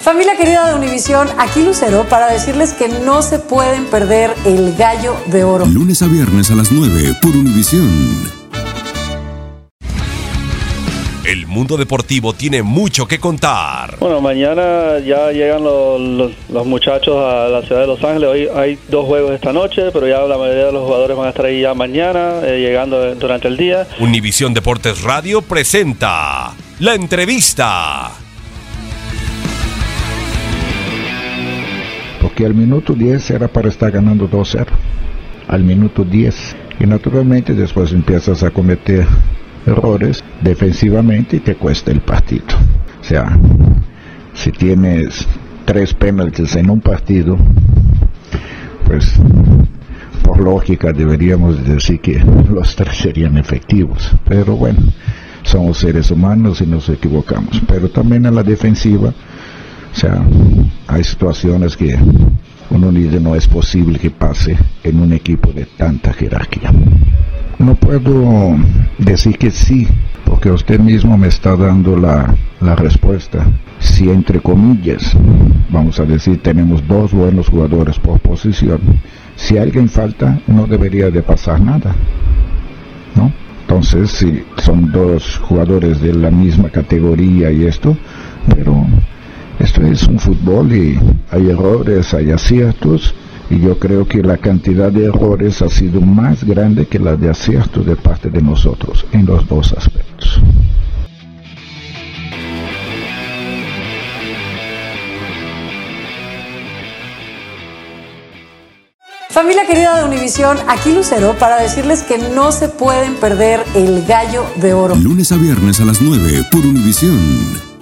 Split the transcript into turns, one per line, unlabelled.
Familia querida de Univisión, aquí Lucero para decirles que no se pueden perder el gallo de oro.
Lunes a viernes a las 9 por Univisión.
El mundo deportivo tiene mucho que contar.
Bueno, mañana ya llegan los, los, muchachos a la ciudad de Los Ángeles. Hoy hay dos juegos esta noche, pero ya la mayoría de los jugadores van a estar ahí ya mañana, eh, llegando durante el día.
Univisión Deportes Radio presenta la entrevista.
Al minuto 10 era para estar ganando 2-0. Al minuto 10. Y naturalmente después empiezas a cometer errores defensivamente y te cuesta el partido. O sea, si tienes tres penaltis en un partido, pues por lógica deberíamos decir que los tres serían efectivos. Pero bueno, somos seres humanos y nos equivocamos. Pero también en la defensiva, o sea, hay situaciones que uno dice no es posible que pase en un equipo de tanta jerarquía. No puedo decir que sí, porque usted mismo me está dando la, la respuesta. Si entre comillas, vamos a decir, tenemos dos buenos jugadores por posición, si alguien falta, no debería de pasar nada. ¿No? Entonces, si son dos jugadores de la misma categoría y esto, pero esto es un fútbol y hay errores, hay aciertos y yo creo que la cantidad de errores ha sido más grande que la de aciertos de parte de nosotros en los dos aspectos.
Familia querida de Univisión, aquí Lucero para decirles que no se pueden perder el gallo de oro.
Lunes a viernes a las 9 por Univisión.